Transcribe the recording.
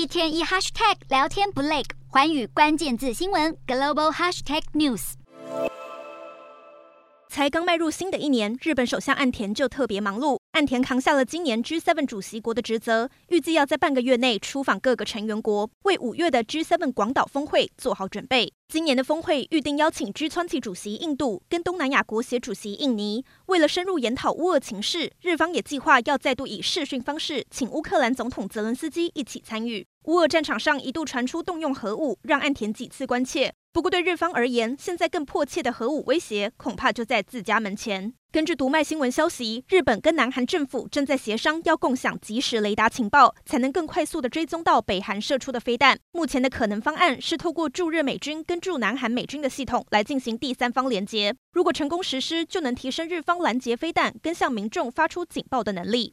一天一 hashtag 聊天不累，寰宇关键字新闻 global hashtag news。才刚迈入新的一年，日本首相岸田就特别忙碌。岸田扛下了今年 G7 主席国的职责，预计要在半个月内出访各个成员国，为五月的 G7 广岛峰会做好准备。今年的峰会预定邀请 G20 主席印度跟东南亚国协主席印尼。为了深入研讨乌俄情势，日方也计划要再度以视讯方式请乌克兰总统泽伦斯基一起参与。乌俄战场上一度传出动用核武，让岸田几次关切。不过，对日方而言，现在更迫切的核武威胁恐怕就在自家门前。根据读卖新闻消息，日本跟南韩政府正在协商，要共享即时雷达情报，才能更快速地追踪到北韩射出的飞弹。目前的可能方案是透过驻日美军跟驻南韩美军的系统来进行第三方连接。如果成功实施，就能提升日方拦截飞弹跟向民众发出警报的能力。